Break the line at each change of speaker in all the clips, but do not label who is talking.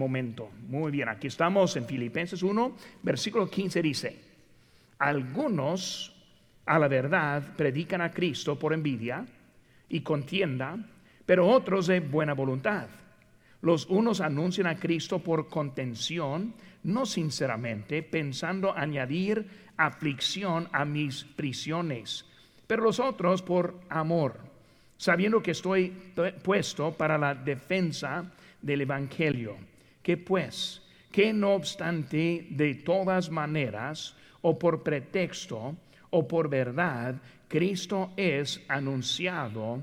momento. Muy bien, aquí estamos en Filipenses 1, versículo 15 dice, algunos a la verdad predican a Cristo por envidia y contienda, pero otros de buena voluntad. Los unos anuncian a Cristo por contención, no sinceramente, pensando añadir aflicción a mis prisiones, pero los otros por amor, sabiendo que estoy puesto para la defensa del Evangelio. Pues, que no obstante, de todas maneras, o por pretexto, o por verdad, Cristo es anunciado,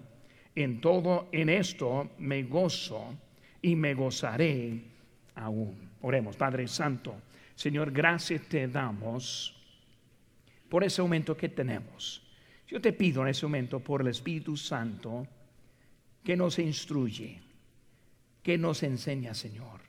en todo, en esto me gozo y me gozaré aún. Oremos, Padre Santo, Señor, gracias te damos por ese momento que tenemos. Yo te pido en ese momento por el Espíritu Santo que nos instruye, que nos enseña, Señor.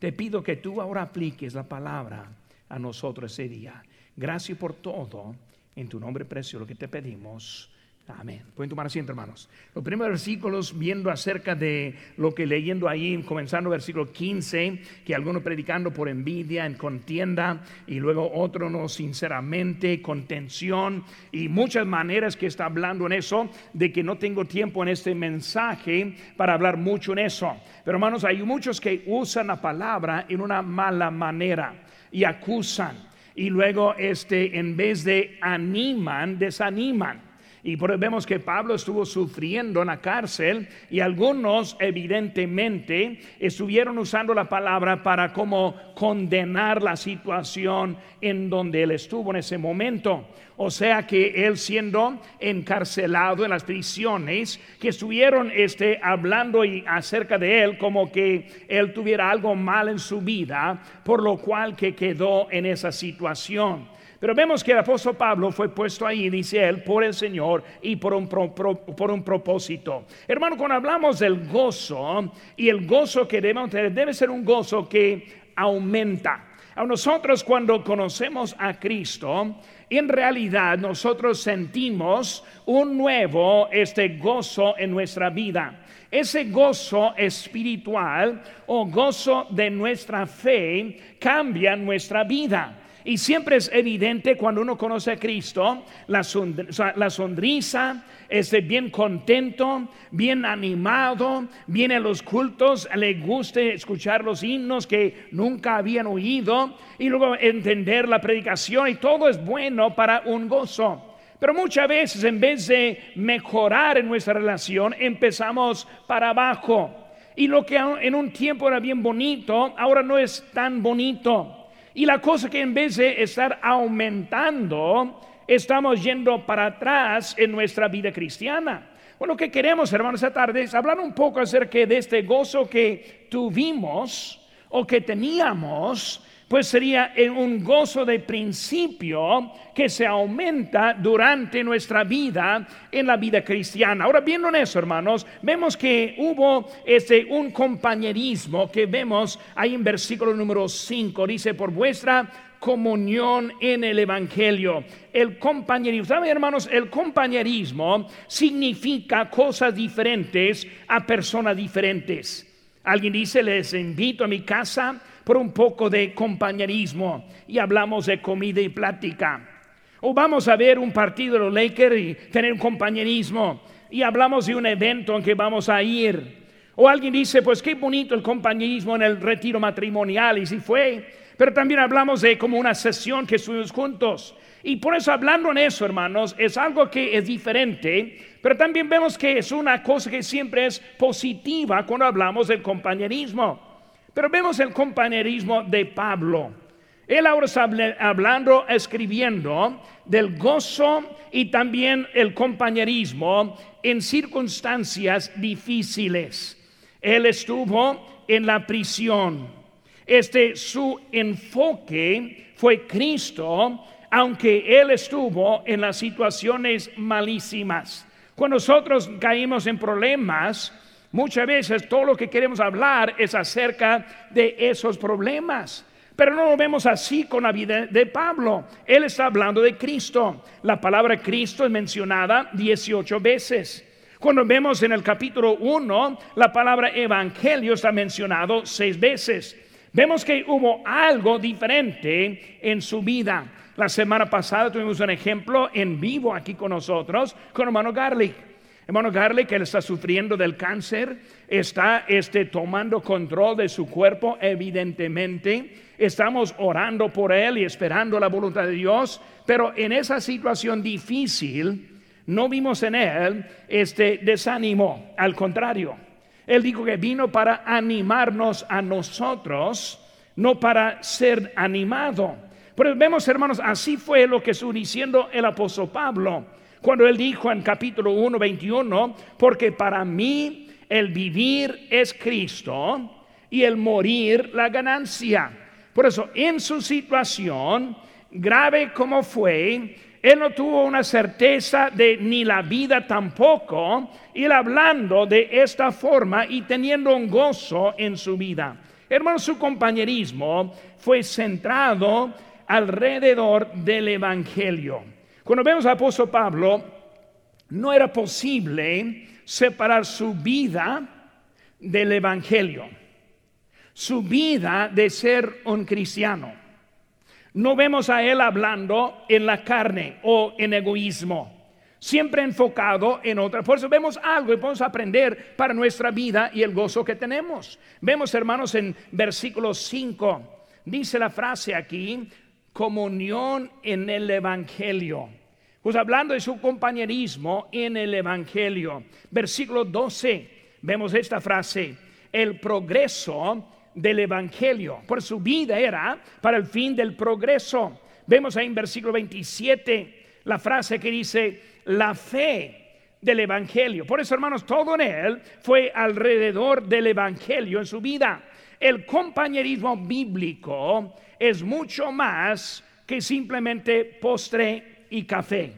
Te pido que tú ahora apliques la palabra a nosotros ese día. Gracias por todo. En tu nombre precioso lo que te pedimos. Amén. Pueden tomar asiento, hermanos. Los primeros versículos, viendo acerca de lo que leyendo ahí, comenzando versículo 15, que algunos predicando por envidia, en contienda, y luego otro no sinceramente, contención, y muchas maneras que está hablando en eso, de que no tengo tiempo en este mensaje para hablar mucho en eso. Pero hermanos, hay muchos que usan la palabra en una mala manera y acusan. Y luego, este, en vez de animan, desaniman. Y vemos que Pablo estuvo sufriendo en la cárcel y algunos evidentemente estuvieron usando la palabra para como condenar la situación en donde él estuvo en ese momento. O sea que él siendo encarcelado en las prisiones, que estuvieron este, hablando acerca de él como que él tuviera algo mal en su vida, por lo cual que quedó en esa situación. Pero vemos que el apóstol Pablo fue puesto ahí, dice él, por el Señor y por un, por un propósito. Hermano, cuando hablamos del gozo y el gozo que debemos tener, debe ser un gozo que aumenta. A nosotros cuando conocemos a Cristo, en realidad nosotros sentimos un nuevo este gozo en nuestra vida. Ese gozo espiritual o gozo de nuestra fe cambia nuestra vida. Y siempre es evidente cuando uno conoce a Cristo, la, sonrisa, esté bien contento, bien animado, viene a los cultos, le guste escuchar los himnos que nunca habían oído y luego entender la predicación y todo es bueno para un gozo. Pero muchas veces en vez de mejorar en nuestra relación, empezamos para abajo. Y lo que en un tiempo era bien bonito, ahora no es tan bonito. Y la cosa que en vez de estar aumentando, estamos yendo para atrás en nuestra vida cristiana. Bueno, lo que queremos, hermanos, esta tarde es hablar un poco acerca de este gozo que tuvimos o que teníamos pues sería un gozo de principio que se aumenta durante nuestra vida en la vida cristiana. Ahora, viendo en eso, hermanos, vemos que hubo este, un compañerismo que vemos ahí en versículo número 5, dice, por vuestra comunión en el Evangelio. El compañerismo, ¿saben hermanos? El compañerismo significa cosas diferentes a personas diferentes. Alguien dice, les invito a mi casa por un poco de compañerismo y hablamos de comida y plática. O vamos a ver un partido de los Lakers y tener un compañerismo y hablamos de un evento en que vamos a ir. O alguien dice, pues qué bonito el compañerismo en el retiro matrimonial y si fue. Pero también hablamos de como una sesión que estuvimos juntos. Y por eso hablando en eso, hermanos, es algo que es diferente, pero también vemos que es una cosa que siempre es positiva cuando hablamos del compañerismo. Pero vemos el compañerismo de Pablo. Él ahora está hablando, escribiendo del gozo y también el compañerismo en circunstancias difíciles. Él estuvo en la prisión. Este su enfoque fue Cristo, aunque él estuvo en las situaciones malísimas. Cuando nosotros caímos en problemas, Muchas veces todo lo que queremos hablar es acerca de esos problemas. Pero no lo vemos así con la vida de Pablo. Él está hablando de Cristo. La palabra Cristo es mencionada 18 veces. Cuando vemos en el capítulo 1, la palabra evangelio está mencionado seis veces. Vemos que hubo algo diferente en su vida. La semana pasada tuvimos un ejemplo en vivo aquí con nosotros, con hermano Garlic. Hermano Garlic, él está sufriendo del cáncer, está este, tomando control de su cuerpo, evidentemente. Estamos orando por él y esperando la voluntad de Dios, pero en esa situación difícil no vimos en él este desánimo, al contrario. Él dijo que vino para animarnos a nosotros, no para ser animado. Pero vemos, hermanos, así fue lo que estuvo diciendo el apóstol Pablo cuando él dijo en capítulo 1, 21, porque para mí el vivir es Cristo y el morir la ganancia. Por eso, en su situación, grave como fue, él no tuvo una certeza de ni la vida tampoco, ir hablando de esta forma y teniendo un gozo en su vida. Hermano, su compañerismo fue centrado alrededor del Evangelio. Cuando vemos al apóstol Pablo, no era posible separar su vida del Evangelio, su vida de ser un cristiano. No vemos a él hablando en la carne o en egoísmo, siempre enfocado en otra. Por eso vemos algo y podemos aprender para nuestra vida y el gozo que tenemos. Vemos, hermanos, en versículo 5, dice la frase aquí, comunión en el Evangelio. Pues hablando de su compañerismo en el Evangelio, versículo 12, vemos esta frase, el progreso del Evangelio. Por su vida era para el fin del progreso. Vemos ahí en versículo 27 la frase que dice, la fe del Evangelio. Por eso, hermanos, todo en él fue alrededor del Evangelio en su vida. El compañerismo bíblico es mucho más que simplemente postre y café,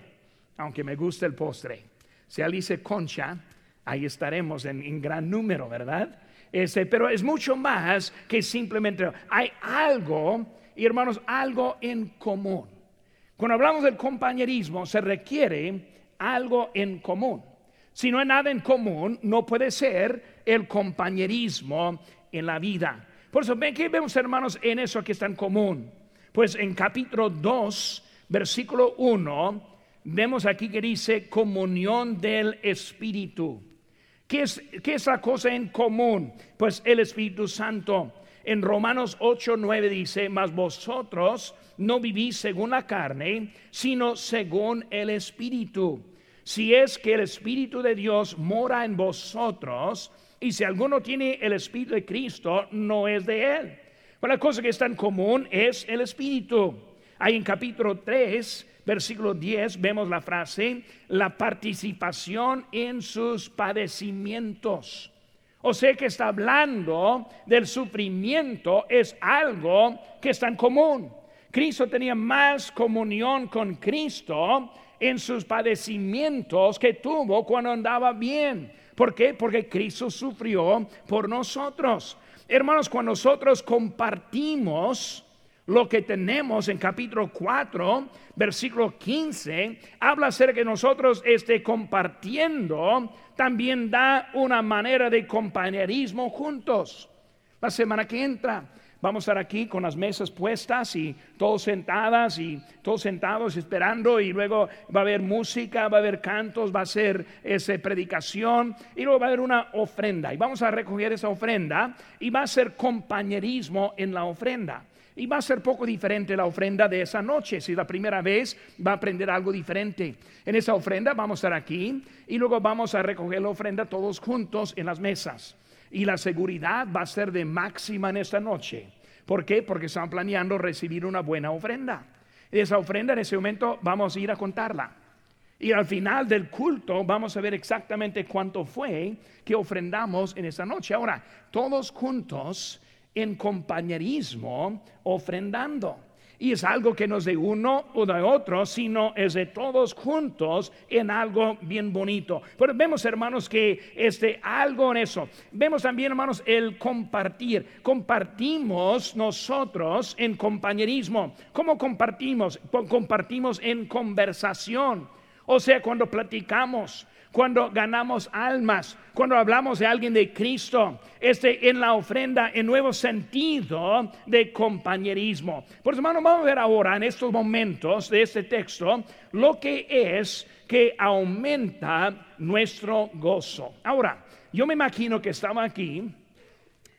aunque me gusta el postre. Si Alice Concha, ahí estaremos en, gran número, ¿verdad? Este, pero es mucho más que simplemente hay algo, hermanos, algo en común. Cuando hablamos del compañerismo, se requiere algo en común. Si no hay nada en común, no puede ser el compañerismo en la vida. Por eso, ¿ven que vemos, hermanos, en eso que está en común? Pues en capítulo 2 versículo 1, vemos aquí que dice comunión del Espíritu. ¿Qué es, ¿Qué es la cosa en común? Pues el Espíritu Santo. En Romanos 8, 9 dice, mas vosotros no vivís según la carne, sino según el Espíritu. Si es que el Espíritu de Dios mora en vosotros, y si alguno tiene el Espíritu de Cristo, no es de él. Pero la cosa que está en común es el Espíritu. Ahí en capítulo 3, versículo 10, vemos la frase, la participación en sus padecimientos. O sea que está hablando del sufrimiento, es algo que está en común. Cristo tenía más comunión con Cristo en sus padecimientos que tuvo cuando andaba bien. ¿Por qué? Porque Cristo sufrió por nosotros. Hermanos, cuando nosotros compartimos lo que tenemos en capítulo 4, versículo 15, habla acerca de nosotros este compartiendo, también da una manera de compañerismo juntos. La semana que entra vamos a estar aquí con las mesas puestas y todos sentadas y todos sentados esperando y luego va a haber música, va a haber cantos, va a ser esa predicación y luego va a haber una ofrenda y vamos a recoger esa ofrenda y va a ser compañerismo en la ofrenda. Y va a ser poco diferente la ofrenda de esa noche. Si la primera vez va a aprender algo diferente. En esa ofrenda vamos a estar aquí y luego vamos a recoger la ofrenda todos juntos en las mesas. Y la seguridad va a ser de máxima en esta noche. ¿Por qué? Porque están planeando recibir una buena ofrenda. Y esa ofrenda en ese momento vamos a ir a contarla. Y al final del culto vamos a ver exactamente cuánto fue que ofrendamos en esa noche. Ahora, todos juntos en compañerismo ofrendando. Y es algo que no es de uno o de otro, sino es de todos juntos en algo bien bonito. Pero vemos, hermanos, que este algo en eso. Vemos también, hermanos, el compartir. Compartimos nosotros en compañerismo. ¿Cómo compartimos? Compartimos en conversación. O sea, cuando platicamos, cuando ganamos almas, cuando hablamos de alguien de Cristo, este en la ofrenda, en nuevo sentido de compañerismo. Por eso, hermano, vamos a ver ahora en estos momentos de este texto lo que es que aumenta nuestro gozo. Ahora, yo me imagino que estaba aquí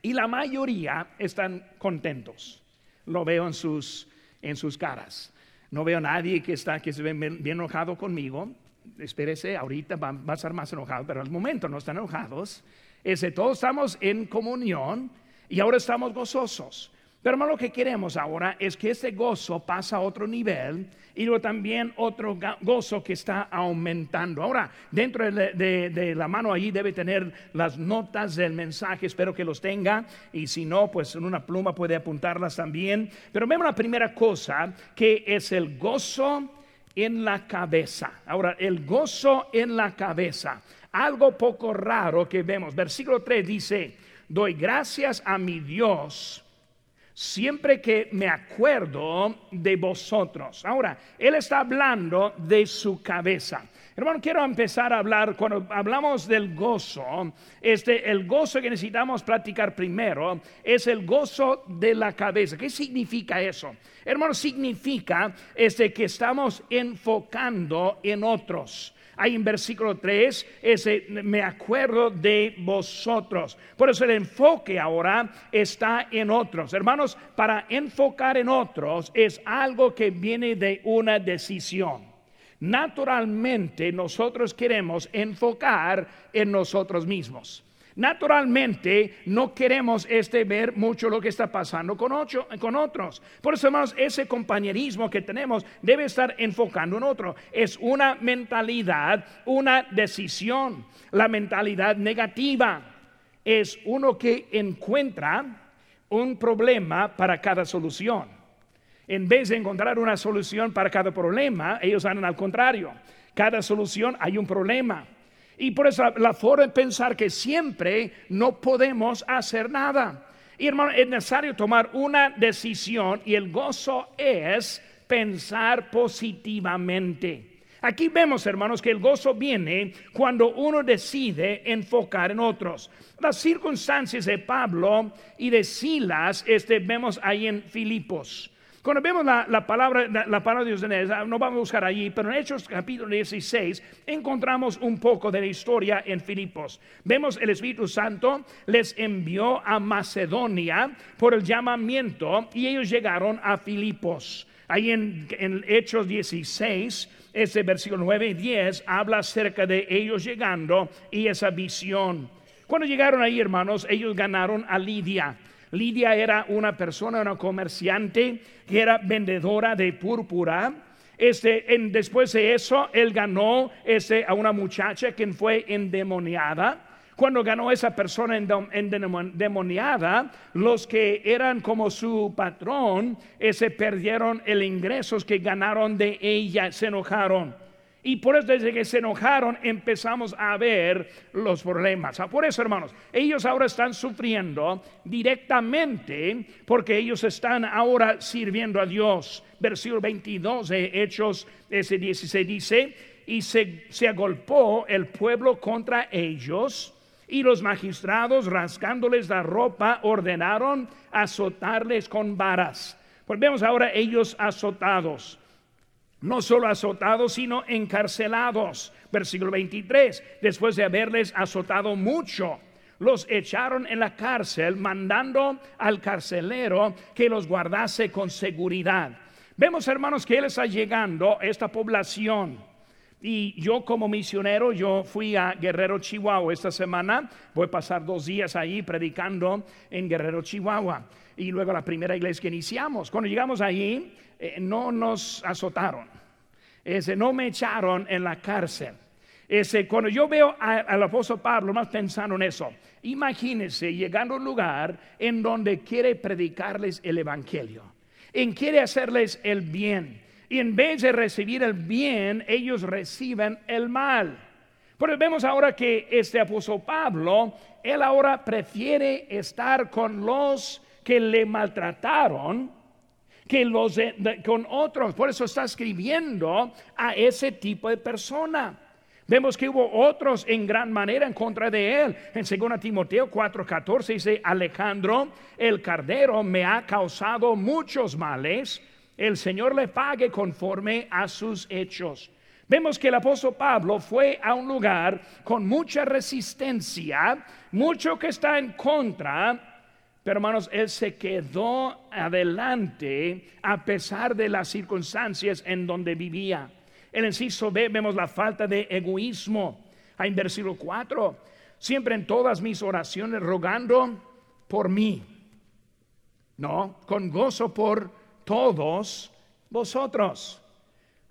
y la mayoría están contentos. Lo veo en sus, en sus caras. No veo a nadie que está que se ve bien, enojado conmigo. Espérese, ahorita va, a estar más enojado, pero al momento no están enojados. Ese, todos estamos en comunión y ahora estamos gozosos. Pero hermano, lo que queremos ahora es que ese gozo pasa a otro nivel y luego también otro gozo que está aumentando. Ahora, dentro de, la mano allí debe tener las notas del mensaje, espero que los tenga y si no, pues en una pluma puede apuntarlas también. Pero vemos la primera cosa que es el gozo en la cabeza. Ahora, el gozo en la cabeza, algo poco raro que vemos. Versículo 3 dice, doy gracias a mi Dios siempre que me acuerdo de vosotros. Ahora, él está hablando de su cabeza. Hermano, quiero empezar a hablar, cuando hablamos del gozo, este, el gozo que necesitamos practicar primero es el gozo de la cabeza. ¿Qué significa eso? Hermano, significa este, que estamos enfocando en otros. Ahí en versículo 3, ese, me acuerdo de vosotros. Por eso el enfoque ahora está en otros. Hermanos, para enfocar en otros es algo que viene de una decisión. Naturalmente nosotros queremos enfocar en nosotros mismos. Naturalmente no queremos este ver mucho lo que está pasando con, con otros. Por eso, hermanos, ese compañerismo que tenemos debe estar enfocando en otro. Es una mentalidad, una decisión. La mentalidad negativa es uno que encuentra un problema para cada solución. En vez de encontrar una solución para cada problema, ellos andan al contrario. Cada solución hay un problema. Y por eso la forma de pensar que siempre no podemos hacer nada. Y hermano, es necesario tomar una decisión y el gozo es pensar positivamente. Aquí vemos, hermanos, que el gozo viene cuando uno decide enfocar en otros. Las circunstancias de Pablo y de Silas, este, vemos ahí en Filipos. Cuando vemos la, palabra, la, palabra de Dios, no vamos a buscar allí, pero en Hechos capítulo 16 encontramos un poco de la historia en Filipos. Vemos el Espíritu Santo les envió a Macedonia por el llamamiento y ellos llegaron a Filipos. Ahí en, en Hechos 16, ese versículo 9 y 10 habla acerca de ellos llegando y esa visión. Cuando llegaron ahí, hermanos, ellos ganaron a Lidia. Lidia era una persona, una comerciante que era vendedora de púrpura. Este, después de eso, él ganó este, a una muchacha quien fue endemoniada. Cuando ganó esa persona endemoniada, los que eran como su patrón, ese perdieron el ingresos que ganaron de ella, se enojaron. Y por eso desde que se enojaron empezamos a ver los problemas. Ah, por eso, hermanos, ellos ahora están sufriendo directamente porque ellos están ahora sirviendo a Dios. Versículo 22 de Hechos ese 16 dice, y se, se agolpó el pueblo contra ellos. Y los magistrados, rascándoles la ropa, ordenaron azotarles con varas. Pues vemos ahora ellos azotados no solo azotados, sino encarcelados. Versículo 23, después de haberles azotado mucho, los echaron en la cárcel, mandando al carcelero que los guardase con seguridad. Vemos, hermanos, que él está llegando a esta población. Y yo como misionero, yo fui a Guerrero, Chihuahua esta semana. Voy a pasar dos días ahí predicando en Guerrero, Chihuahua. Y luego la primera iglesia que iniciamos. Cuando llegamos allí, eh, no nos azotaron, ese, no me echaron en la cárcel. Ese, cuando yo veo al apóstol Pablo, más pensando en eso, imagínense llegando a un lugar en donde quiere predicarles el evangelio, en quiere hacerles el bien, y en vez de recibir el bien, ellos reciben el mal. Pero vemos ahora que este apóstol Pablo, él ahora prefiere estar con los que le maltrataron que los con otros. Por eso está escribiendo a ese tipo de persona. Vemos que hubo otros en gran manera en contra de él. En 2 Timoteo 4:14 dice, Alejandro, el cardero me ha causado muchos males, el Señor le pague conforme a sus hechos. Vemos que el apóstol Pablo fue a un lugar con mucha resistencia, mucho que está en contra, pero hermanos, él se quedó adelante a pesar de las circunstancias en donde vivía. En el inciso B vemos la falta de egoísmo. En versículo 4, siempre en todas mis oraciones rogando por mí. No, con gozo por todos vosotros.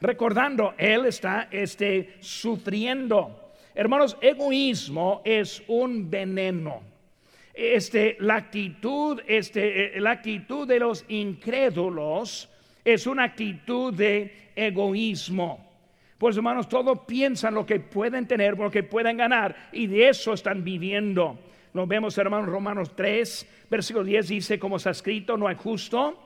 Recordando, él está este, sufriendo. Hermanos, egoísmo es un veneno. Este, la actitud, este, eh, la actitud de los incrédulos es una actitud de egoísmo. Pues hermanos, todos piensan lo que pueden tener, lo que pueden ganar, y de eso están viviendo. Nos vemos, hermanos, Romanos 3, versículo 10 dice, como está escrito, no hay justo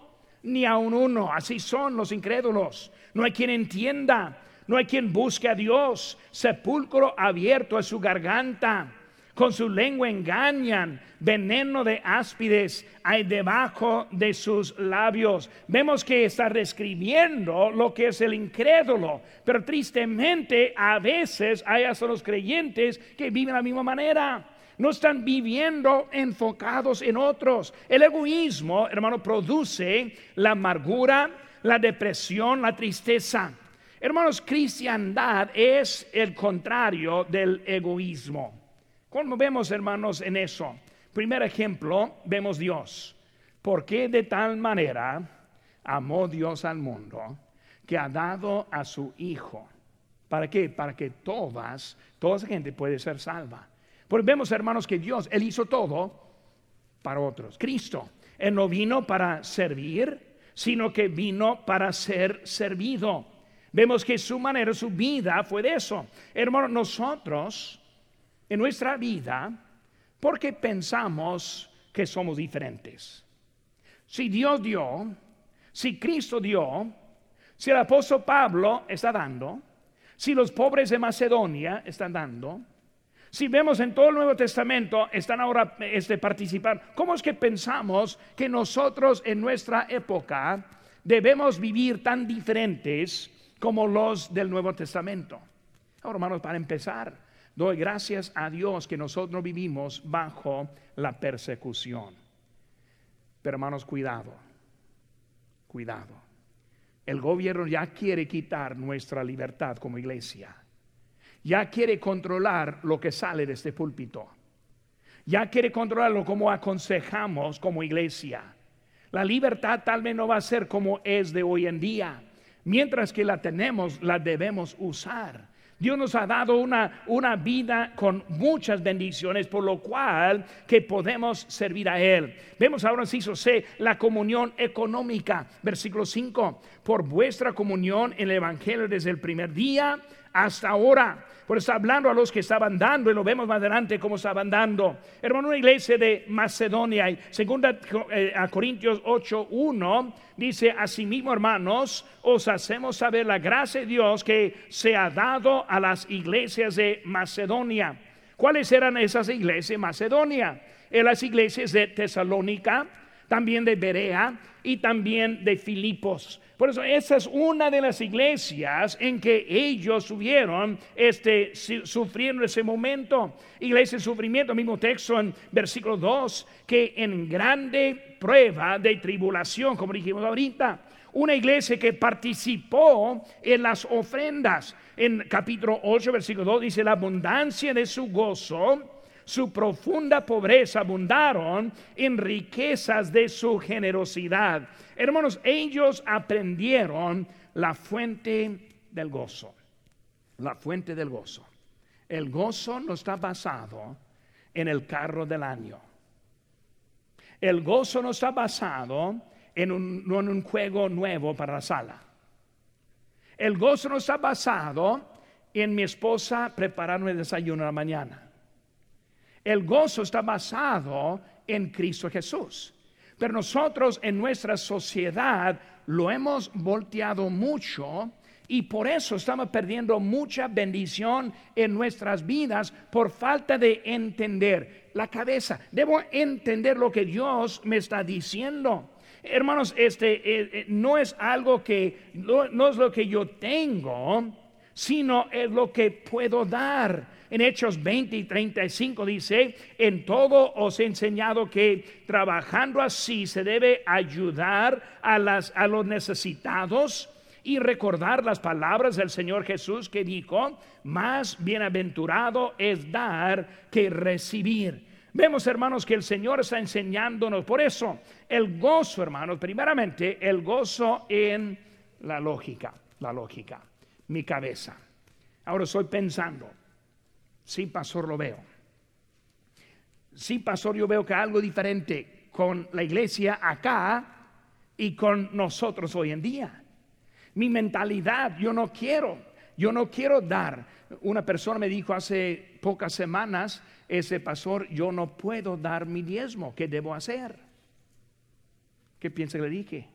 ni aun uno. Así son los incrédulos. No hay quien entienda, no hay quien busque a Dios. Sepulcro abierto es su garganta con su lengua engañan, veneno de áspides hay debajo de sus labios. Vemos que está describiendo lo que es el incrédulo, pero tristemente a veces hay hasta los creyentes que viven de la misma manera. No están viviendo enfocados en otros. El egoísmo, hermano, produce la amargura, la depresión, la tristeza. Hermanos, cristiandad es el contrario del egoísmo. ¿Cómo vemos, hermanos, en eso? Primer ejemplo, vemos Dios. ¿Por qué de tal manera amó Dios al mundo que ha dado a su Hijo? ¿Para qué? Para que todas, toda esa gente puede ser salva. Porque vemos, hermanos, que Dios, Él hizo todo para otros. Cristo, Él no vino para servir, sino que vino para ser servido. Vemos que su manera, su vida fue de eso. Hermanos, nosotros en nuestra vida porque pensamos que somos diferentes. Si Dios dio, si Cristo dio, si el apóstol Pablo está dando, si los pobres de Macedonia están dando, si vemos en todo el Nuevo Testamento están ahora este, participando, ¿cómo es que pensamos que nosotros en nuestra época debemos vivir tan diferentes como los del Nuevo Testamento? Ahora, hermanos, para empezar, Doy gracias a Dios que nosotros vivimos bajo la persecución. Pero hermanos, cuidado, cuidado. El gobierno ya quiere quitar nuestra libertad como iglesia. Ya quiere controlar lo que sale de este púlpito. Ya quiere controlarlo como aconsejamos como iglesia. La libertad tal vez no va a ser como es de hoy en día. Mientras que la tenemos, la debemos usar Dios nos ha dado una, una vida con muchas bendiciones, por lo cual que podemos servir a Él. Vemos ahora, inciso C, la comunión económica, versículo 5, por vuestra comunión en el Evangelio desde el primer día hasta ahora. Por está hablando a los que estaban dando, y lo vemos más adelante cómo estaban dando. Hermano, una iglesia de Macedonia, y segunda eh, a Corintios 8, 1, dice, asimismo, hermanos, os hacemos saber la gracia de Dios que se ha dado a las iglesias de Macedonia. ¿Cuáles eran esas iglesias de Macedonia? En las iglesias de Tesalónica, también de Berea y también de Filipos. Por eso esa es una de las iglesias en que ellos subieron, este, sufriendo ese momento. Iglesia de sufrimiento, mismo texto en versículo 2, que en grande prueba de tribulación, como dijimos ahorita. Una iglesia que participó en las ofrendas. En capítulo 8, versículo 2 dice, la abundancia de su gozo su profunda pobreza abundaron en riquezas de su generosidad. Hermanos, ellos aprendieron la fuente del gozo. La fuente del gozo. El gozo no está basado en el carro del año. El gozo no está basado en un, juego nuevo para la sala. El gozo no está basado en mi esposa prepararme el desayuno a la mañana. El gozo está basado en Cristo Jesús. Pero nosotros en nuestra sociedad lo hemos volteado mucho Y por eso estamos perdiendo mucha bendición en nuestras vidas por falta de entender la cabeza. Debo entender lo que Dios me está diciendo. Hermanos, este eh, eh, no es algo que no, es lo que yo tengo, sino es lo que puedo dar. En Hechos 20 y 35 dice, en todo os he enseñado que trabajando así se debe ayudar a, los necesitados y recordar las palabras del Señor Jesús que dijo, más bienaventurado es dar que recibir. Vemos, hermanos, que el Señor está enseñándonos. Por eso, el gozo, hermanos, primeramente, el gozo en la lógica, la lógica, mi cabeza. Ahora estoy pensando, sí, pastor, lo veo. Sí, pastor, yo veo que algo diferente con la iglesia acá y con nosotros hoy en día mi mentalidad, yo no quiero, yo no quiero dar. Una persona me dijo hace pocas semanas, ese pastor, yo no puedo dar mi diezmo, ¿qué debo hacer? ¿Qué piensa que le dije?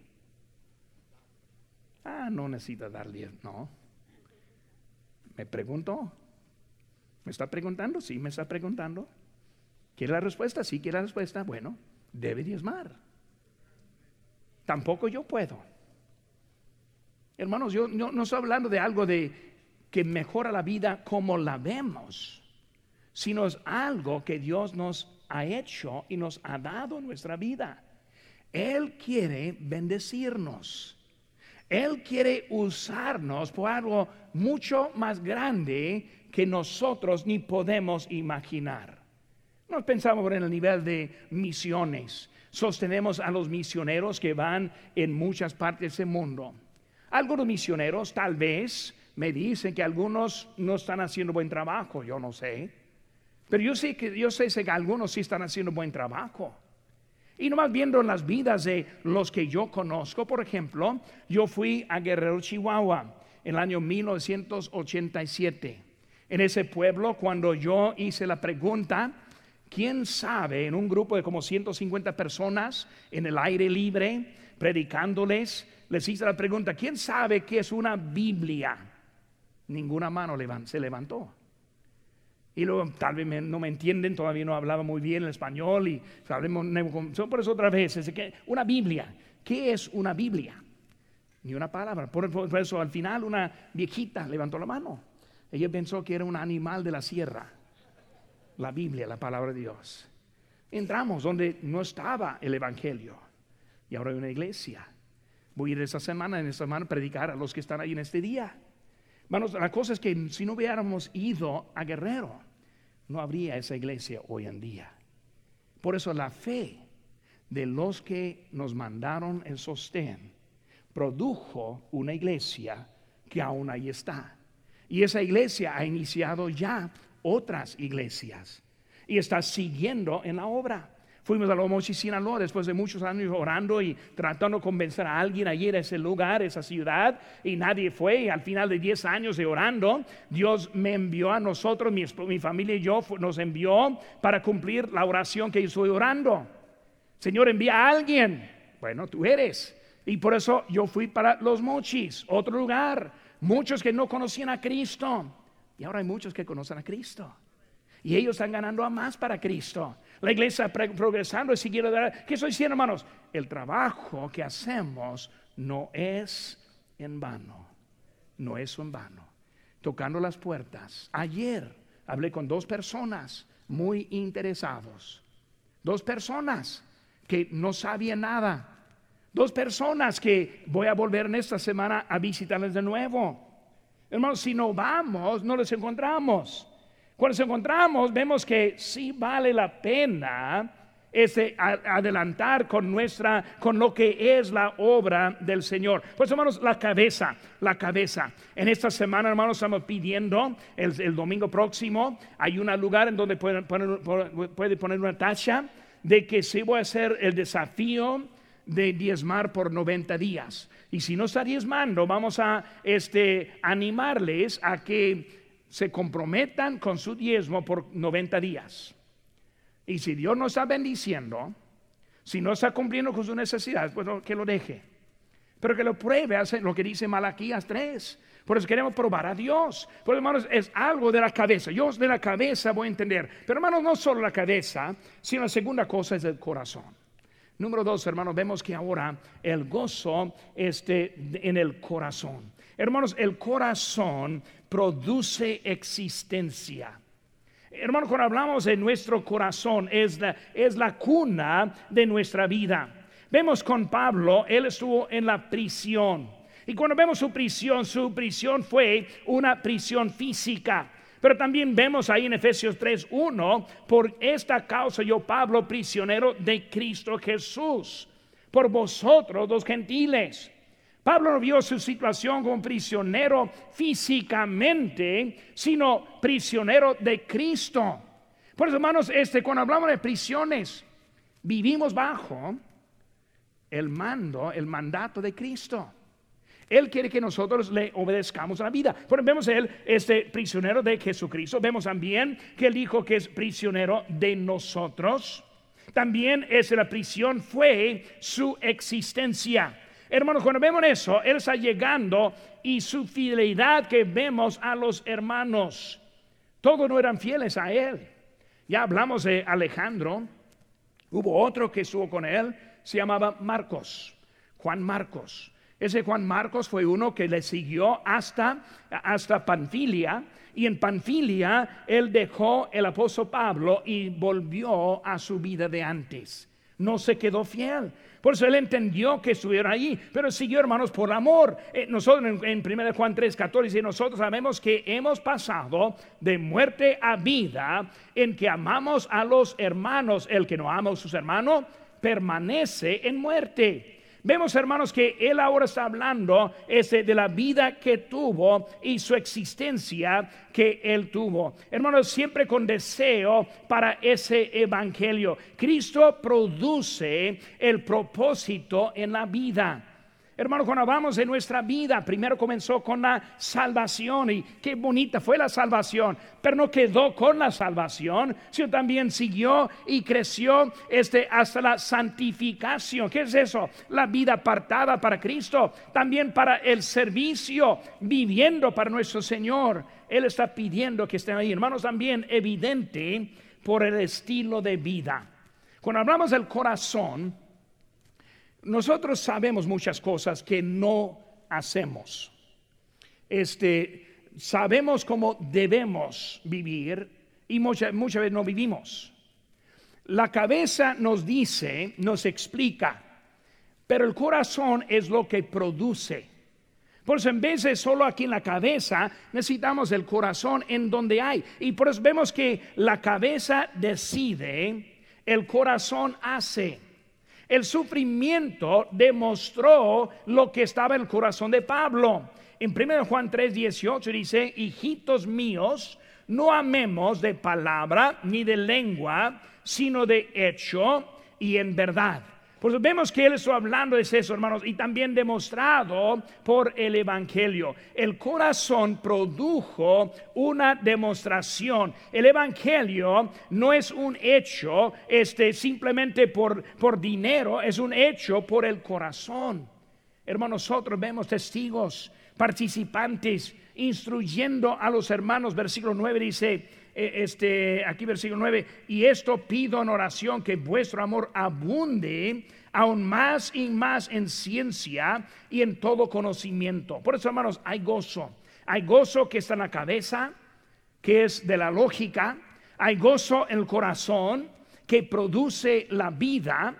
Ah, no necesita dar diezmo, no. Me preguntó, ¿me está preguntando? Sí, me está preguntando. ¿Quiere la respuesta? Sí, quiere la respuesta. Bueno, debe diezmar. Tampoco yo puedo. Hermanos, yo no, estoy hablando de algo de que mejora la vida como la vemos, sino es algo que Dios nos ha hecho y nos ha dado en nuestra vida. Él quiere bendecirnos. Él quiere usarnos por algo mucho más grande que nosotros ni podemos imaginar. Nos pensamos en el nivel de misiones. Sostenemos a los misioneros que van en muchas partes del mundo. Algunos misioneros tal vez me dicen que algunos no están haciendo buen trabajo, yo no sé. Pero yo sé que yo sé que algunos sí están haciendo buen trabajo. Y nomás viendo las vidas de los que yo conozco, por ejemplo, yo fui a Guerrero, Chihuahua, en el año 1987. En ese pueblo, cuando yo hice la pregunta, ¿quién sabe en un grupo de como 150 personas en el aire libre, predicándoles, les hice la pregunta, ¿quién sabe qué es una Biblia? Ninguna mano se levantó. Y luego tal vez no me entienden, todavía no hablaba muy bien el español y hablemos por eso otra vez, es que una Biblia, ¿qué es una Biblia? Ni una palabra. Por, eso al final una viejita levantó la mano. Ella pensó que era un animal de la sierra. La Biblia, la palabra de Dios. Entramos donde no estaba el Evangelio. Y ahora hay una iglesia. Voy a ir esta semana, en esta semana, a predicar a los que están ahí en este día. Manos, la cosa es que si no hubiéramos ido a Guerrero, no habría esa iglesia hoy en día. Por eso la fe de los que nos mandaron el sostén produjo una iglesia que aún ahí está. Y esa iglesia ha iniciado ya otras iglesias y está siguiendo en la obra. Fuimos a Lomochi, Sinaloa, después de muchos años orando y tratando de convencer a alguien a ir a ese lugar, esa ciudad, y nadie fue. Y al final de 10 años de orando, Dios me envió a nosotros, mi, mi familia y yo, nos envió para cumplir la oración que estoy orando. Señor, envía a alguien. Bueno, tú eres. Y por eso yo fui para Los Mochis, otro lugar. Muchos que no conocían a Cristo. Y ahora hay muchos que conocen a Cristo. Y ellos están ganando a más para Cristo. La iglesia progresando y siguiendo. ¿Qué estoy diciendo, hermanos? El trabajo que hacemos no es en vano. No es en vano. Tocando las puertas. Ayer hablé con dos personas muy interesados. Dos personas que no sabían nada. Dos personas que voy a volver en esta semana a visitarles de nuevo. Hermanos, si no vamos, no les encontramos. Cuando nos encontramos, vemos que sí vale la pena ese adelantar con nuestra, con lo que es la obra del Señor. Pues hermanos, la cabeza, la cabeza. En esta semana, hermanos, estamos pidiendo el, domingo próximo, hay un lugar en donde puede poner, puede poner una tacha de que se va a hacer el desafío de diezmar por 90 días. Y si no está diezmando, vamos a este, animarles a que se comprometan con su diezmo por 90 días. Y si Dios no está bendiciendo, si no está cumpliendo con sus necesidades, pues que lo deje. pero que lo pruebe, hace lo que dice Malaquías 3. Por eso queremos probar a Dios. Por hermanos, es algo de la cabeza. Yo de la cabeza voy a entender. Pero hermanos, no solo la cabeza, sino la segunda cosa es el corazón. Número dos, hermanos, vemos que ahora el gozo este, en el corazón. Hermanos, el corazón produce existencia. Hermanos, cuando hablamos de nuestro corazón, es la, es la cuna de nuestra vida. Vemos con Pablo, él estuvo en la prisión. Y cuando vemos su prisión, su prisión fue una prisión física. Pero también vemos ahí en Efesios 3:1, por esta causa yo, Pablo, prisionero de Cristo Jesús, por vosotros los gentiles. Pablo no vio su situación como prisionero físicamente, sino prisionero de Cristo. Por eso, hermanos, este, cuando hablamos de prisiones, vivimos bajo el mando, el mandato de Cristo. Él quiere que nosotros le obedezcamos a la vida. Por vemos él, este prisionero de Jesucristo. Vemos también que él dijo que es prisionero de nosotros. También es la prisión fue su existencia. Hermanos, cuando vemos eso, Él está llegando y su fidelidad que vemos a los hermanos, todos no eran fieles a Él. Ya hablamos de Alejandro, hubo otro que estuvo con Él, se llamaba Marcos, Juan Marcos. Ese Juan Marcos fue uno que le siguió hasta, hasta Panfilia. Y en Panfilia él dejó el apóstol Pablo y volvió a su vida de antes. No se quedó fiel. Por eso él entendió que estuviera allí, pero siguió, hermanos, por amor. Eh, nosotros en, 1 Juan 3, 14, nosotros sabemos que hemos pasado de muerte a vida en que amamos a los hermanos. El que no ama a sus hermanos permanece en muerte. Vemos, hermanos, que él ahora está hablando ese, de la vida que tuvo y su existencia que él tuvo. Hermanos, siempre con deseo para ese evangelio. Cristo produce el propósito en la vida. Hermano, cuando hablamos de nuestra vida, primero comenzó con la salvación y qué bonita fue la salvación, pero no quedó con la salvación, sino también siguió y creció este, hasta la santificación. ¿Qué es eso? La vida apartada para Cristo, también para el servicio, viviendo para nuestro Señor. Él está pidiendo que estén ahí. Hermanos, también evidente por el estilo de vida. Cuando hablamos del corazón, nosotros sabemos muchas cosas que no hacemos. Este, sabemos cómo debemos vivir y muchas, muchas veces no vivimos. La cabeza nos dice, nos explica, pero el corazón es lo que produce. Por eso en vez de solo aquí en la cabeza, necesitamos el corazón en donde hay. Y por eso vemos que la cabeza decide, el corazón hace. El sufrimiento demostró lo que estaba en el corazón de Pablo. En 1 Juan 3, 18 dice, hijitos míos, no amemos de palabra ni de lengua, sino de hecho y en verdad. Pues vemos que él está hablando de eso, hermanos, y también demostrado por el Evangelio. El corazón produjo una demostración. El Evangelio no es un hecho este, simplemente por, por dinero, es un hecho por el corazón. Hermanos, nosotros vemos testigos, participantes, instruyendo a los hermanos. Versículo 9 dice, este, aquí versículo 9, y esto pido en oración que vuestro amor abunde aún más y más en ciencia y en todo conocimiento. Por eso, hermanos, hay gozo. Hay gozo que está en la cabeza, que es de la lógica. Hay gozo en el corazón, que produce la vida.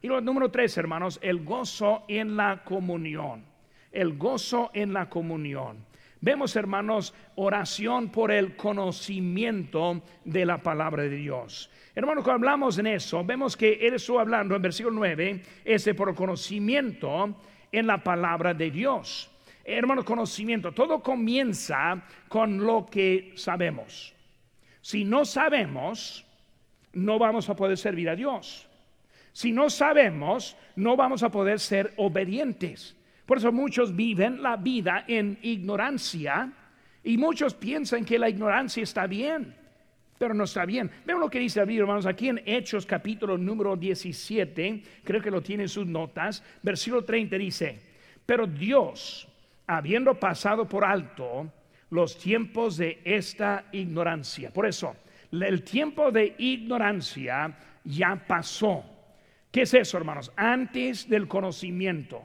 Y lo número tres, hermanos, el gozo en la comunión. El gozo en la comunión. Vemos, hermanos, oración por el conocimiento de la palabra de Dios. Hermanos, cuando hablamos en eso, vemos que él estuvo hablando en versículo 9, ese por conocimiento en la palabra de Dios. Hermanos, conocimiento, todo comienza con lo que sabemos. Si no sabemos, no vamos a poder servir a Dios. Si no sabemos, no vamos a poder ser obedientes. Por eso muchos viven la vida en ignorancia y muchos piensan que la ignorancia está bien, pero no está bien. Vean lo que dice David, hermanos, aquí en Hechos capítulo número 17, creo que lo tiene en sus notas, versículo 30 dice, Pero Dios, habiendo pasado por alto los tiempos de esta ignorancia, por eso, el tiempo de ignorancia ya pasó. ¿Qué es eso, hermanos? Antes del conocimiento.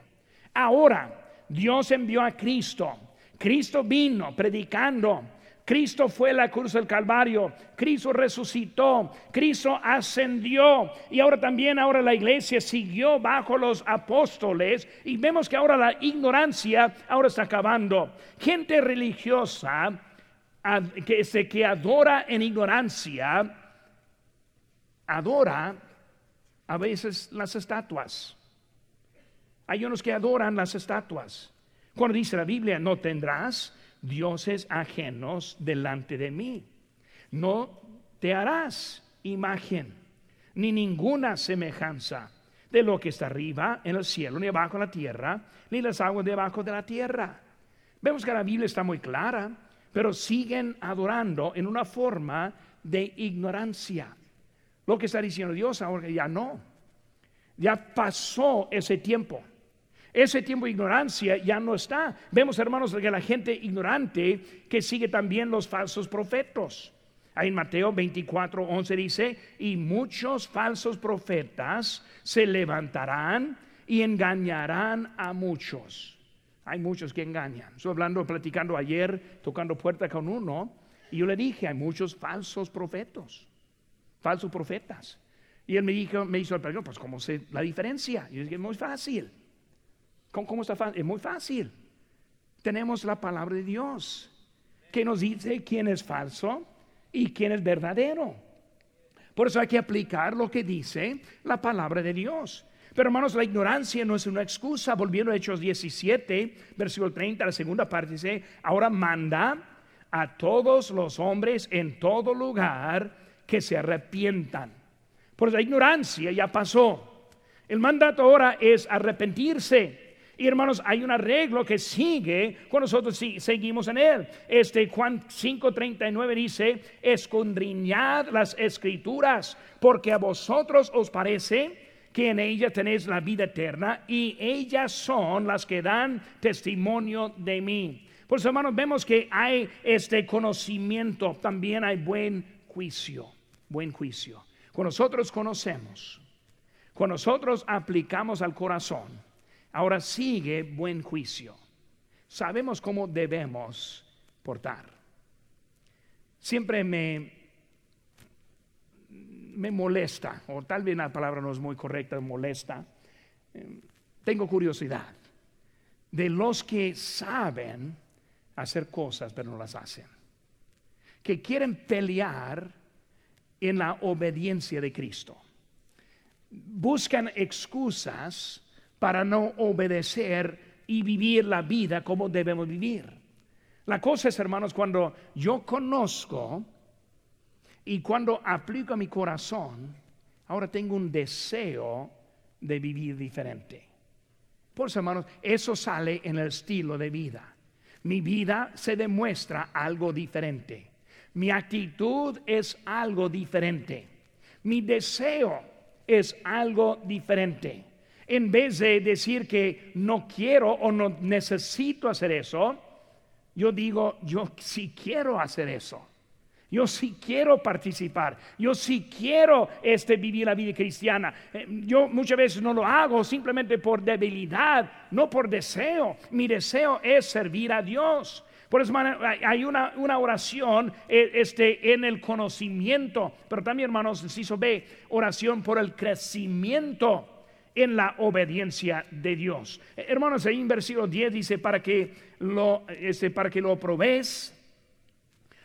Ahora, Dios envió a Cristo. Cristo vino predicando Cristo fue la cruz del Calvario, Cristo resucitó, Cristo ascendió y ahora también ahora la iglesia siguió bajo los apóstoles y vemos que ahora la ignorancia ahora está acabando. Gente religiosa que, se, que adora en ignorancia, adora a veces las estatuas. Hay unos que adoran las estatuas. Cuando dice la Biblia, no tendrás dioses ajenos delante de mí. No te harás imagen ni ninguna semejanza de lo que está arriba en el cielo, ni abajo en la tierra, ni las aguas debajo de la tierra. Vemos que la Biblia está muy clara, pero siguen adorando en una forma de ignorancia. Lo que está diciendo Dios ahora ya no. Ya pasó ese tiempo. Ese tiempo de ignorancia ya no está. Vemos, hermanos, que la gente ignorante que sigue también los falsos profetas. Ahí en Mateo 24, 11 dice, y muchos falsos profetas se levantarán y engañarán a muchos. Hay muchos que engañan. Estoy hablando, platicando ayer, tocando puerta con uno, y yo le dije, hay muchos falsos profetas, falsos profetas. Y él me dijo, me hizo el pregunta, pues ¿cómo sé la diferencia? Yo dije, muy fácil. ¿Cómo, está fácil? Es muy fácil. Tenemos la palabra de Dios que nos dice quién es falso y quién es verdadero. Por eso hay que aplicar lo que dice la palabra de Dios. Pero hermanos, la ignorancia no es una excusa. Volviendo a Hechos 17, versículo 30, la segunda parte dice, ahora manda a todos los hombres en todo lugar que se arrepientan. Por la ignorancia ya pasó. El mandato ahora es arrepentirse. Y hermanos, hay un arreglo que sigue cuando nosotros seguimos en él. Este Juan 5:39 dice, escondriñad las escrituras, porque a vosotros os parece que en ellas tenéis la vida eterna y ellas son las que dan testimonio de mí. Pues hermanos, vemos que hay este conocimiento, también hay buen juicio, buen juicio. Cuando nosotros conocemos, cuando nosotros aplicamos al corazón, Ahora sigue buen juicio. Sabemos cómo debemos portar. Siempre me, me molesta, o tal vez la palabra no es muy correcta, molesta. Eh, tengo curiosidad de los que saben hacer cosas pero no las hacen. Que quieren pelear en la obediencia de Cristo. Buscan excusas para no obedecer y vivir la vida como debemos vivir. La cosa es, hermanos, cuando yo conozco y cuando aplico a mi corazón, ahora tengo un deseo de vivir diferente. Por eso, hermanos, eso sale en el estilo de vida. Mi vida se demuestra algo diferente. Mi actitud es algo diferente. Mi deseo es algo diferente. En vez de decir que no quiero o no necesito hacer eso, yo digo, yo sí quiero hacer eso. Yo sí quiero participar. Yo sí quiero este, vivir la vida cristiana. Eh, yo muchas veces no lo hago simplemente por debilidad, no por deseo. Mi deseo es servir a Dios. Por eso hay una, una oración eh, este, en el conocimiento, pero también hermanos, inciso B, oración por el crecimiento en la obediencia de Dios. Hermanos, ahí en versículo 10 dice, para que lo, este, para que lo probéis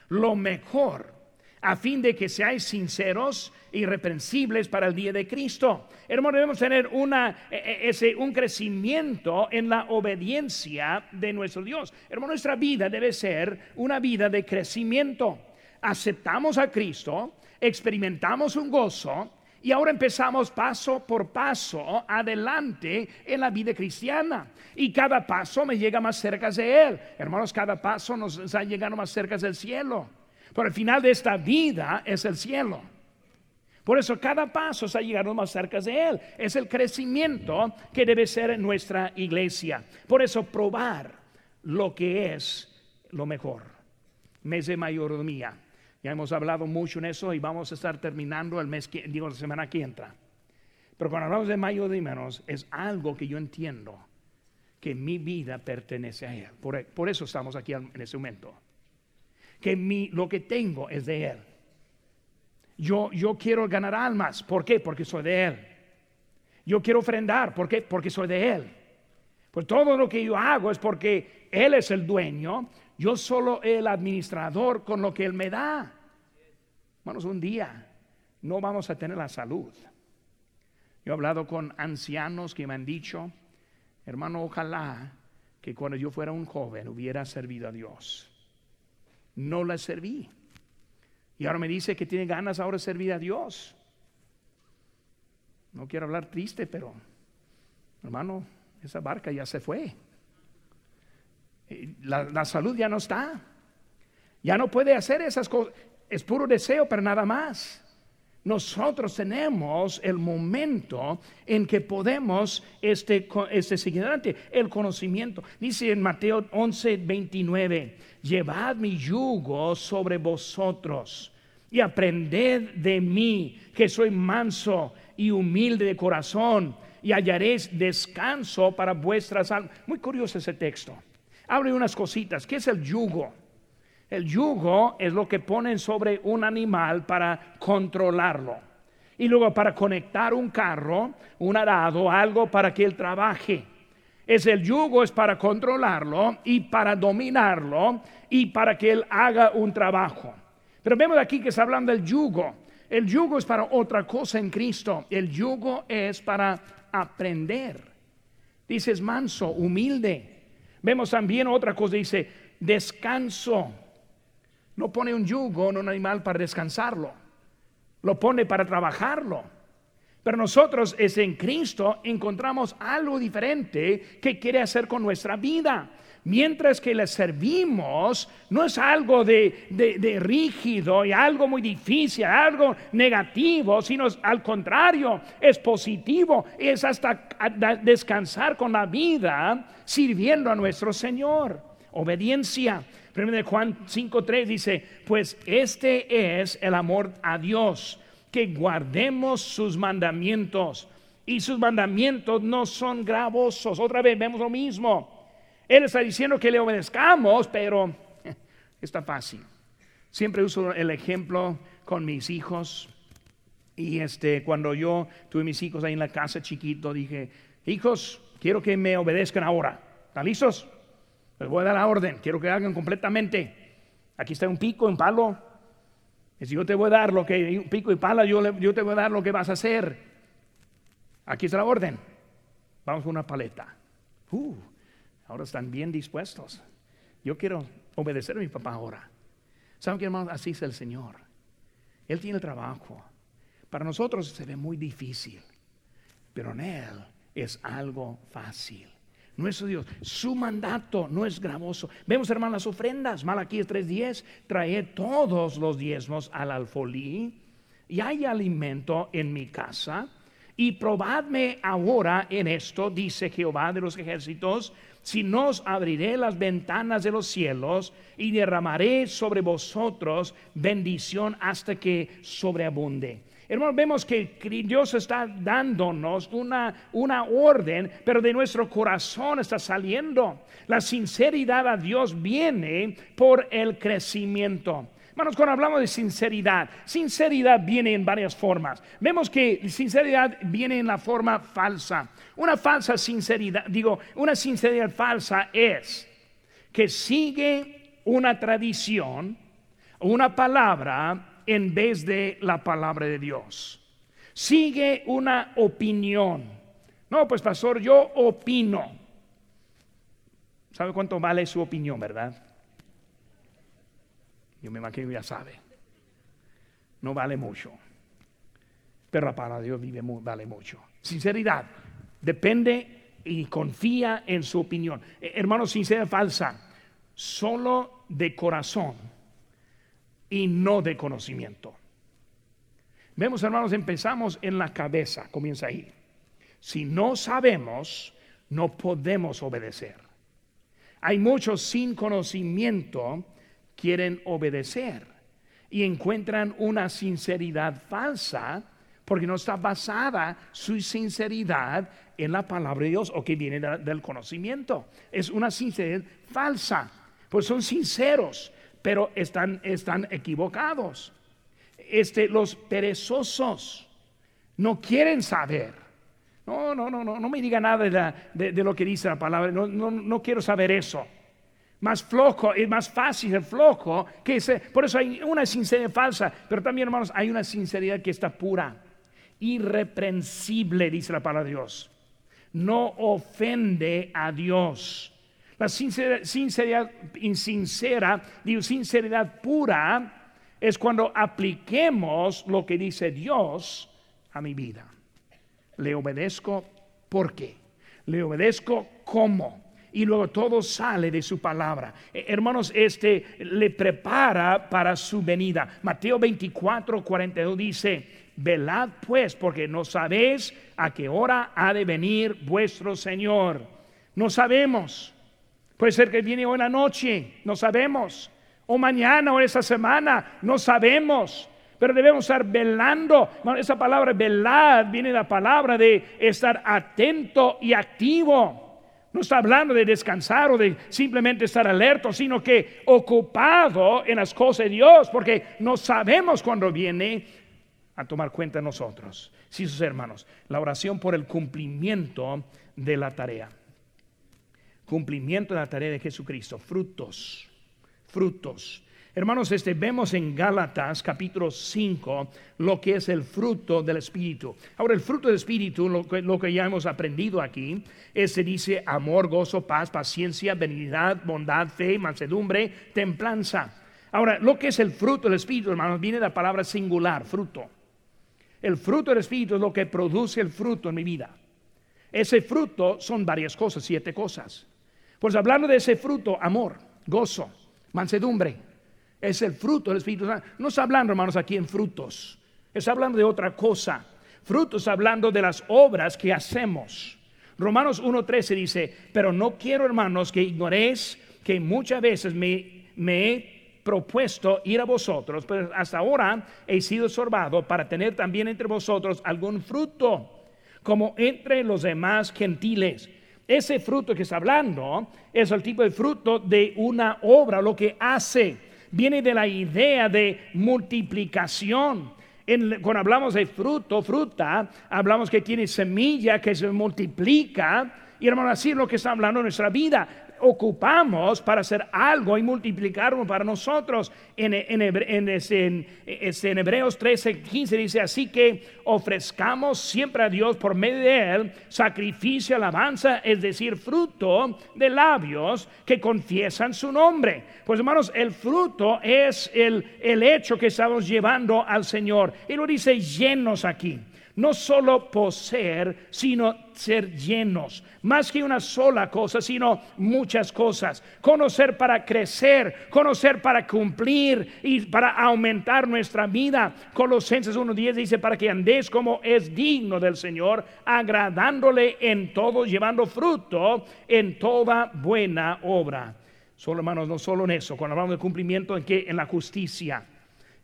lo mejor, a fin de que seáis sinceros y irreprensibles para el día de Cristo. Hermanos, debemos tener una, e, e, ese, un crecimiento en la obediencia de nuestro Dios. Hermano, nuestra vida debe ser una vida de crecimiento. Aceptamos a Cristo, experimentamos un gozo, y ahora empezamos paso por paso adelante en la vida cristiana. Y cada paso me llega más cerca de Él. Hermanos, cada paso nos está llegando más cerca del cielo. Pero el final de esta vida es el cielo. Por eso cada paso es a llegarnos más cerca de Él. Es el crecimiento que debe ser nuestra iglesia. Por eso probar lo que es lo mejor. Mes de mayordomía. Ya hemos hablado mucho en eso y vamos a estar terminando el mes, que, digo, la semana que entra. Pero cuando hablamos de mayordomía, es algo que yo entiendo que mi vida pertenece a Él. Por, por eso estamos aquí en ese momento. Que mi, lo que tengo es de Él. Yo, yo quiero ganar almas. ¿Por qué? Porque soy de Él. Yo quiero ofrendar. ¿Por qué? Porque soy de Él. Pues todo lo que yo hago es porque Él es el dueño. Yo solo el administrador con lo que Él me da. Hermanos, un día no vamos a tener la salud. Yo he hablado con ancianos que me han dicho, hermano, ojalá que cuando yo fuera un joven hubiera servido a Dios. No la serví. Y ahora me dice que tiene ganas ahora de servir a Dios. No quiero hablar triste, pero hermano, esa barca ya se fue. La, salud ya no está. Ya no puede hacer esas cosas. Es puro deseo, pero nada más. Nosotros tenemos el momento en que podemos este, este seguir adelante, el conocimiento. Dice en Mateo 11, 29, llevad mi yugo sobre vosotros y aprended de mí, que soy manso y humilde de corazón, y hallaréis descanso para vuestras almas. Muy curioso ese texto. Abre unas cositas. ¿Qué es el yugo? El yugo es lo que ponen sobre un animal para controlarlo. Y luego para conectar un carro, un arado, algo para que él trabaje. Es el yugo es para controlarlo y para dominarlo y para que él haga un trabajo. Pero vemos aquí que está hablando del yugo. El yugo es para otra cosa en Cristo. El yugo es para aprender. Dice es manso, humilde. Vemos también otra cosa, dice descanso. No pone un yugo en un animal para descansarlo. Lo pone para trabajarlo. Pero nosotros es en Cristo encontramos algo diferente que quiere hacer con nuestra vida mientras que le servimos, no es algo de, rígido y algo muy difícil, algo negativo, sino al contrario, es positivo, es hasta descansar con la vida sirviendo a nuestro Señor. Obediencia. Primero Juan 5.3 dice, pues este es el amor a Dios, que guardemos sus mandamientos. Y sus mandamientos no son gravosos. Otra vez vemos lo mismo él está diciendo que le obedezcamos, pero está fácil. Siempre uso el ejemplo con mis hijos. Y este, cuando yo tuve mis hijos ahí en la casa chiquito, dije, hijos, quiero que me obedezcan ahora. ¿Están listos? Les voy a dar la orden, quiero que hagan completamente. Aquí está un pico, un palo. Y si yo te voy a dar lo que, un pico y pala, yo, yo te voy a dar lo que vas a hacer. Aquí está la orden. Vamos con una paleta. Uh, Ahora están bien dispuestos. Yo quiero obedecer a mi papá ahora. ¿Saben qué, hermanos? Así es el Señor. Él tiene trabajo. Para nosotros se ve muy difícil, pero en Él es algo fácil. Nuestro Dios, su mandato no es gravoso. Vemos, hermanos, las ofrendas. Malaquías 3:10, trae todos los diezmos al alfolí y hay alimento en mi casa. Y probadme ahora en esto, dice Jehová de los ejércitos, si nos abriré las ventanas de los cielos y derramaré sobre vosotros bendición hasta que sobreabunde. Hermanos, vemos que Dios está dándonos una, una orden, pero de nuestro corazón está saliendo. La sinceridad a Dios viene por el crecimiento. Hermanos, cuando hablamos de sinceridad, sinceridad viene en varias formas. Vemos que sinceridad viene en la forma falsa. Una falsa sinceridad, digo, una sinceridad falsa es que sigue una tradición, una palabra en vez de la palabra de Dios. Sigue una opinión. No, pues pastor, yo opino. ¿Sabe cuánto vale su opinión, verdad? Yo me imagino ya sabe. No vale mucho. Pero de Dios vive, vale mucho. Sinceridad. Depende y confía en su opinión. Eh, hermano, sincera falsa. Solo de corazón y no de conocimiento. Vemos, hermanos, empezamos en la cabeza, comienza ahí. Si no sabemos, no podemos obedecer. Hay muchos sin conocimiento quieren obedecer y encuentran una sinceridad falsa porque no está basada su sinceridad en la palabra de Dios o que viene del conocimiento. Es una sinceridad falsa, pues son sinceros, pero están, están equivocados. Este, los perezosos no quieren saber. No, no, no, no, no me diga nada de, lo que dice la palabra. No, no, no quiero saber eso más flojo, es más fácil el flojo que ese. Por eso hay una sinceridad falsa, pero también, hermanos, hay una sinceridad que está pura, irreprensible, dice la palabra de Dios. No ofende a Dios. La sinceridad, sinceridad insincera, digo, sinceridad pura, es cuando apliquemos lo que dice Dios a mi vida. Le obedezco, ¿por qué? Le obedezco, ¿cómo? Y luego todo sale de su palabra. Eh, hermanos, este le prepara para su venida. Mateo 24, 42 dice, velad pues, porque no sabéis a qué hora ha de venir vuestro Señor. No sabemos. Puede ser que viene hoy en la noche, no sabemos. O mañana o esa semana, no sabemos. Pero debemos estar velando. Esa palabra velad viene de la palabra de estar atento y activo. No está hablando de descansar o de simplemente estar alerta, sino que ocupado en las cosas de Dios, porque no sabemos cuándo viene a tomar cuenta nosotros. Sí, sus hermanos, la oración por el cumplimiento de la tarea. Cumplimiento de la tarea de Jesucristo, frutos, frutos. Hermanos, este, vemos en Gálatas capítulo 5 lo que es el fruto del Espíritu. Ahora, el fruto del Espíritu, lo que, ya hemos aprendido aquí, es, se dice amor, gozo, paz, paciencia, benignidad, bondad, fe, mansedumbre, templanza. Ahora, lo que es el fruto del Espíritu, hermanos, viene de la palabra singular, fruto. El fruto del Espíritu es lo que produce el fruto en mi vida. Ese fruto son varias cosas, siete cosas. Pues hablando de ese fruto, amor, gozo, mansedumbre, es el fruto del Espíritu Santo. No está hablando, hermanos, aquí en frutos. Está hablando de otra cosa. Frutos hablando de las obras que hacemos. Romanos 1.13 dice, pero no quiero, hermanos, que ignoréis que muchas veces me, me he propuesto ir a vosotros, pero hasta ahora he sido sorbado para tener también entre vosotros algún fruto, como entre los demás gentiles. Ese fruto que está hablando es el tipo de fruto de una obra, lo que hace viene de la idea de multiplicación. cuando hablamos de fruto, fruta, hablamos que tiene semilla que se multiplica. Y hermano, así es lo que está hablando en nuestra vida ocupamos para hacer algo y multiplicarlo para nosotros. En, en, en, Hebreos 13, 15 dice, así que ofrezcamos siempre a Dios por medio de Él sacrificio, alabanza, es decir, fruto de labios que confiesan su nombre. Pues hermanos, el fruto es el, el hecho que estamos llevando al Señor. Y lo dice llenos aquí no solo poseer, sino ser llenos. Más que una sola cosa, sino muchas cosas. Conocer para crecer, conocer para cumplir y para aumentar nuestra vida. Colosenses 1.10 dice, para que andéis como es digno del Señor, agradándole en todo, llevando fruto en toda buena obra. Solo hermanos, no solo en eso, cuando hablamos de cumplimiento, en que en la justicia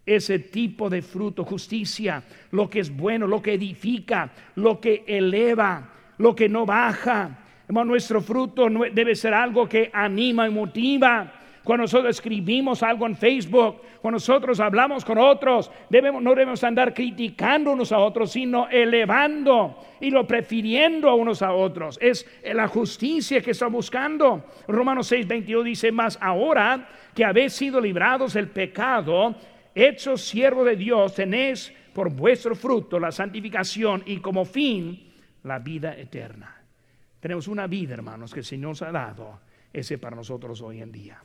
ese tipo de fruto, justicia, lo que es bueno, lo que edifica, lo que eleva, lo que no baja. nuestro fruto debe ser algo que anima y motiva. Cuando nosotros escribimos algo en Facebook, cuando nosotros hablamos con otros, debemos, no debemos andar criticando unos a otros, sino elevando y lo prefiriendo a unos a otros. Es la justicia que está buscando. Romanos 6, 22 dice, más ahora que habéis sido librados del pecado, hechos siervo de Dios, tenéis por vuestro fruto la santificación y como fin la vida eterna. Tenemos una vida, hermanos, que el Señor nos ha dado, ese para nosotros hoy en día.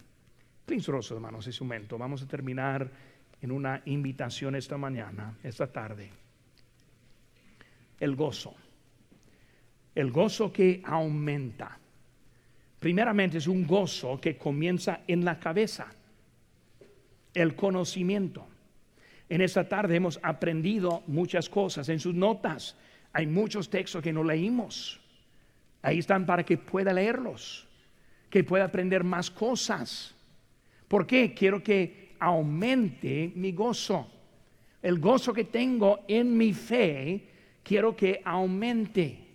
Princeroso, hermanos, ese momento. Vamos a terminar en una invitación esta mañana, esta tarde. El gozo. El gozo que aumenta. Primeramente es un gozo que comienza en la cabeza el conocimiento. En esta tarde hemos aprendido muchas cosas. En sus notas hay muchos textos que no leímos. Ahí están para que pueda leerlos, que pueda aprender más cosas. ¿Por qué? Quiero que aumente mi gozo. El gozo que tengo en mi fe, quiero que aumente.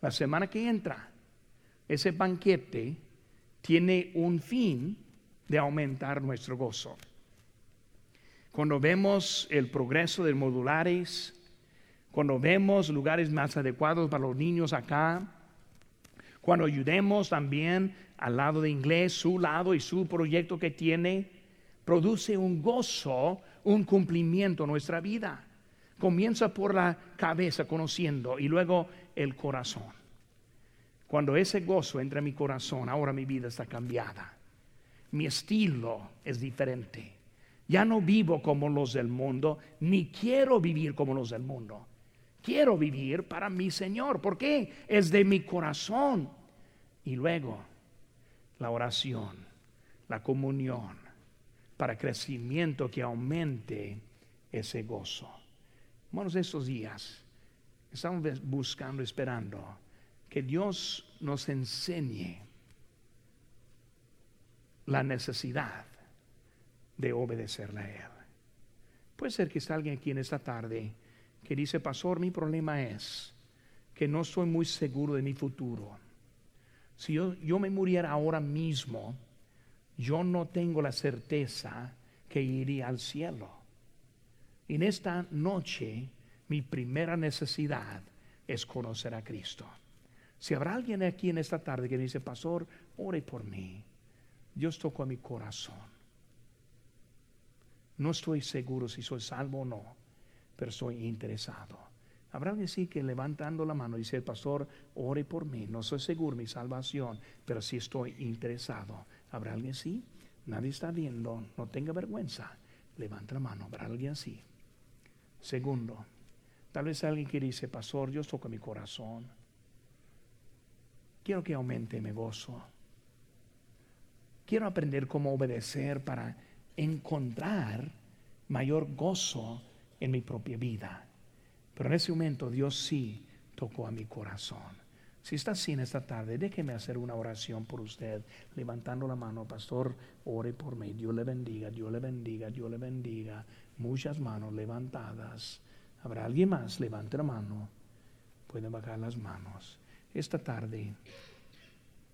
La semana que entra, ese banquete tiene un fin de aumentar nuestro gozo. Cuando vemos el progreso de modulares, cuando vemos lugares más adecuados para los niños acá, cuando ayudemos también al lado de inglés, su lado y su proyecto que tiene, produce un gozo, un cumplimiento en nuestra vida. Comienza por la cabeza conociendo y luego el corazón. Cuando ese gozo entra en mi corazón, ahora mi vida está cambiada. Mi estilo es diferente. Ya no vivo como los del mundo, ni quiero vivir como los del mundo. Quiero vivir para mi Señor. ¿Por qué? Es de mi corazón. Y luego la oración, la comunión, para crecimiento que aumente ese gozo. Hermanos, estos días estamos buscando, esperando que Dios nos enseñe la necesidad de obedecerle a Él. Puede ser que está alguien aquí en esta tarde que dice, pastor, mi problema es que no estoy muy seguro de mi futuro. Si yo, yo me muriera ahora mismo, yo no tengo la certeza que iría al cielo. En esta noche, mi primera necesidad es conocer a Cristo. Si habrá alguien aquí en esta tarde que dice, pastor, ore por mí. Dios tocó a mi corazón. No estoy seguro si soy salvo o no, pero estoy interesado. Habrá alguien sí que levantando la mano dice, pastor, ore por mí. No soy seguro mi salvación, pero sí estoy interesado. ¿Habrá alguien así? Nadie está viendo, no tenga vergüenza. Levanta la mano, ¿habrá alguien así? Segundo, tal vez alguien que dice, pastor, Dios toca mi corazón. Quiero que aumente mi gozo. Quiero aprender cómo obedecer para encontrar mayor gozo en mi propia vida. Pero en ese momento Dios sí tocó a mi corazón. Si está así en esta tarde, déjeme hacer una oración por usted, levantando la mano, pastor, ore por mí, Dios le bendiga, Dios le bendiga, Dios le bendiga. Muchas manos levantadas. ¿Habrá alguien más? Levante la mano. Pueden bajar las manos. Esta tarde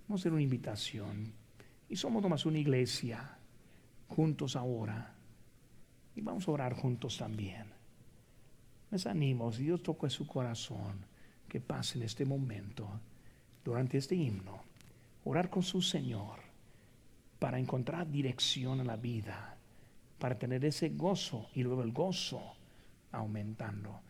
vamos a hacer una invitación. Y somos nomás una iglesia, juntos ahora. Y vamos a orar juntos también. Les animo, si Dios toca su corazón que pase en este momento, durante este himno, orar con su Señor para encontrar dirección en la vida, para tener ese gozo y luego el gozo aumentando.